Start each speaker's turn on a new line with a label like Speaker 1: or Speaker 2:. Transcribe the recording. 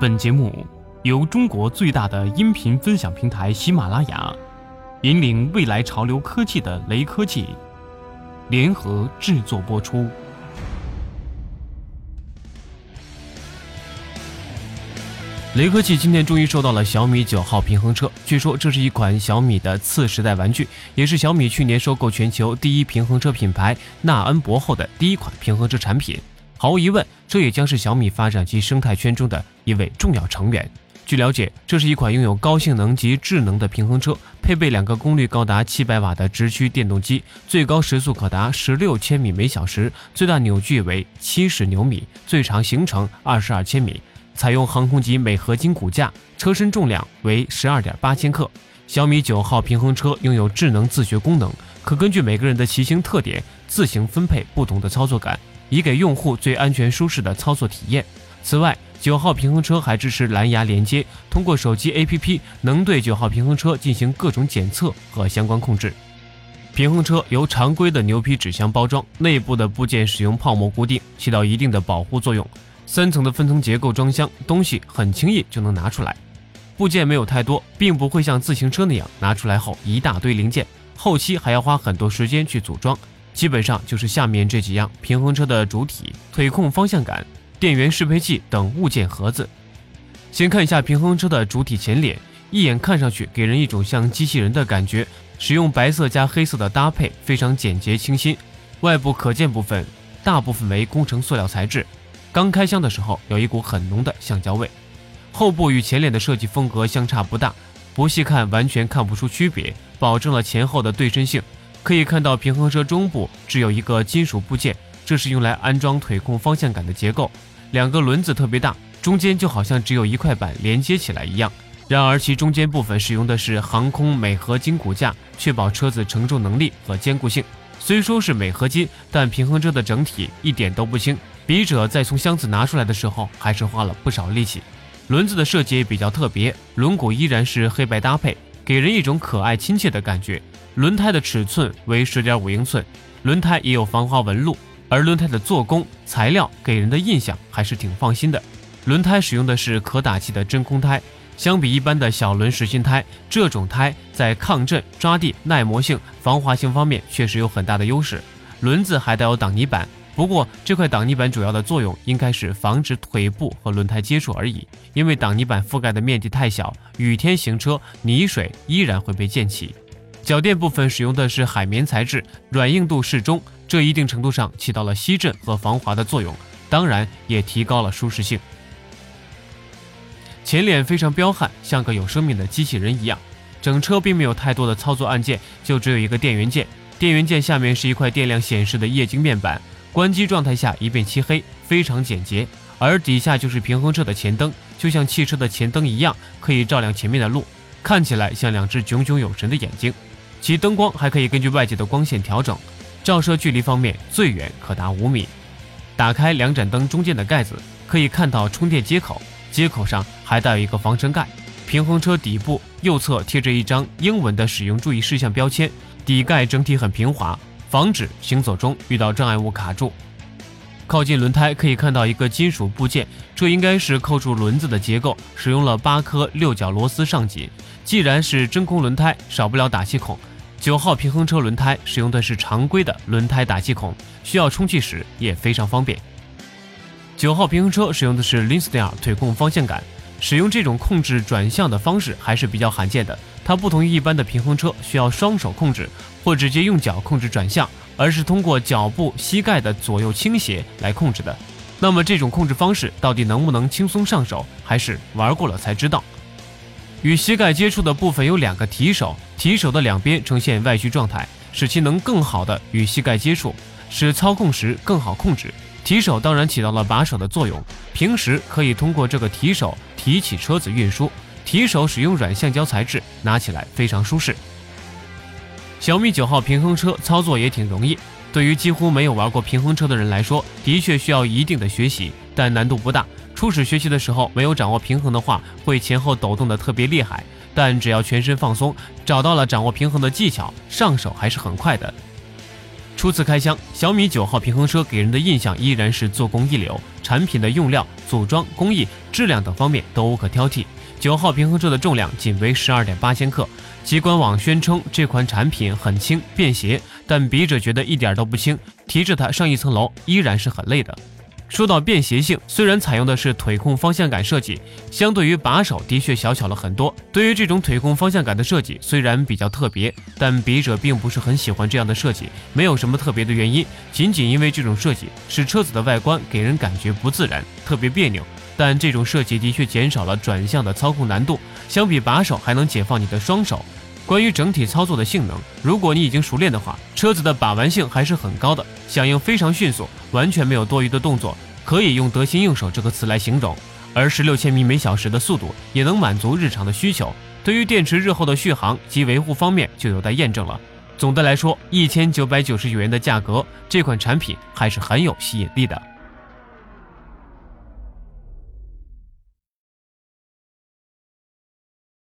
Speaker 1: 本节目由中国最大的音频分享平台喜马拉雅，引领未来潮流科技的雷科技联合制作播出。雷科技今天终于收到了小米九号平衡车，据说这是一款小米的次时代玩具，也是小米去年收购全球第一平衡车品牌纳恩博后的第一款平衡车产品。毫无疑问，这也将是小米发展及生态圈中的一位重要成员。据了解，这是一款拥有高性能及智能的平衡车，配备两个功率高达七百瓦的直驱电动机，最高时速可达十六千米每小时，最大扭矩为七十牛米，最长行程二十二千米。采用航空级镁合金骨架，车身重量为十二点八千克。小米九号平衡车拥有智能自学功能，可根据每个人的骑行特点自行分配不同的操作感。以给用户最安全舒适的操作体验。此外，九号平衡车还支持蓝牙连接，通过手机 APP 能对九号平衡车进行各种检测和相关控制。平衡车由常规的牛皮纸箱包装，内部的部件使用泡沫固定，起到一定的保护作用。三层的分层结构装箱，东西很轻易就能拿出来。部件没有太多，并不会像自行车那样拿出来后一大堆零件，后期还要花很多时间去组装。基本上就是下面这几样：平衡车的主体、腿控方向杆、电源适配器等物件盒子。先看一下平衡车的主体前脸，一眼看上去给人一种像机器人的感觉。使用白色加黑色的搭配，非常简洁清新。外部可见部分大部分为工程塑料材质，刚开箱的时候有一股很浓的橡胶味。后部与前脸的设计风格相差不大，不细看完全看不出区别，保证了前后的对称性。可以看到，平衡车中部只有一个金属部件，这是用来安装腿控方向杆的结构。两个轮子特别大，中间就好像只有一块板连接起来一样。然而，其中间部分使用的是航空镁合金骨架，确保车子承重能力和坚固性。虽说是镁合金，但平衡车的整体一点都不轻。笔者在从箱子拿出来的时候，还是花了不少力气。轮子的设计比较特别，轮毂依然是黑白搭配，给人一种可爱亲切的感觉。轮胎的尺寸为十点五英寸，轮胎也有防滑纹路，而轮胎的做工材料给人的印象还是挺放心的。轮胎使用的是可打气的真空胎，相比一般的小轮实心胎，这种胎在抗震、抓地、耐磨性、防滑性方面确实有很大的优势。轮子还带有挡泥板，不过这块挡泥板主要的作用应该是防止腿部和轮胎接触而已，因为挡泥板覆盖的面积太小，雨天行车泥水依然会被溅起。脚垫部分使用的是海绵材质，软硬度适中，这一定程度上起到了吸震和防滑的作用，当然也提高了舒适性。前脸非常彪悍，像个有生命的机器人一样。整车并没有太多的操作按键，就只有一个电源键，电源键下面是一块电量显示的液晶面板，关机状态下一片漆黑，非常简洁。而底下就是平衡车的前灯，就像汽车的前灯一样，可以照亮前面的路，看起来像两只炯炯有神的眼睛。其灯光还可以根据外界的光线调整，照射距离方面最远可达五米。打开两盏灯中间的盖子，可以看到充电接口，接口上还带有一个防尘盖。平衡车底部右侧贴着一张英文的使用注意事项标签，底盖整体很平滑，防止行走中遇到障碍物卡住。靠近轮胎可以看到一个金属部件，这应该是扣住轮子的结构，使用了八颗六角螺丝上紧。既然是真空轮胎，少不了打气孔。九号平衡车轮胎使用的是常规的轮胎打气孔，需要充气时也非常方便。九号平衡车使用的是 Linstar 腿控方向杆，使用这种控制转向的方式还是比较罕见的。它不同于一般的平衡车需要双手控制或直接用脚控制转向，而是通过脚部膝盖的左右倾斜来控制的。那么这种控制方式到底能不能轻松上手，还是玩过了才知道。与膝盖接触的部分有两个提手，提手的两边呈现外需状态，使其能更好的与膝盖接触，使操控时更好控制。提手当然起到了把手的作用，平时可以通过这个提手提起车子运输。提手使用软橡胶材质，拿起来非常舒适。小米九号平衡车操作也挺容易，对于几乎没有玩过平衡车的人来说，的确需要一定的学习，但难度不大。初始学习的时候没有掌握平衡的话，会前后抖动的特别厉害。但只要全身放松，找到了掌握平衡的技巧，上手还是很快的。初次开箱，小米九号平衡车给人的印象依然是做工一流，产品的用料、组装工艺、质量等方面都无可挑剔。九号平衡车的重量仅为十二点八千克，其官网宣称这款产品很轻便携，但笔者觉得一点都不轻，提着它上一层楼依然是很累的。说到便携性，虽然采用的是腿控方向感设计，相对于把手的确小巧了很多。对于这种腿控方向感的设计，虽然比较特别，但笔者并不是很喜欢这样的设计，没有什么特别的原因，仅仅因为这种设计使车子的外观给人感觉不自然，特别别扭。但这种设计的确减少了转向的操控难度，相比把手还能解放你的双手。关于整体操作的性能，如果你已经熟练的话，车子的把玩性还是很高的，响应非常迅速，完全没有多余的动作，可以用得心应手这个词来形容。而十六千米每小时的速度也能满足日常的需求。对于电池日后的续航及维护方面就有待验证了。总的来说，一千九百九十九元的价格，这款产品还是很有吸引力的。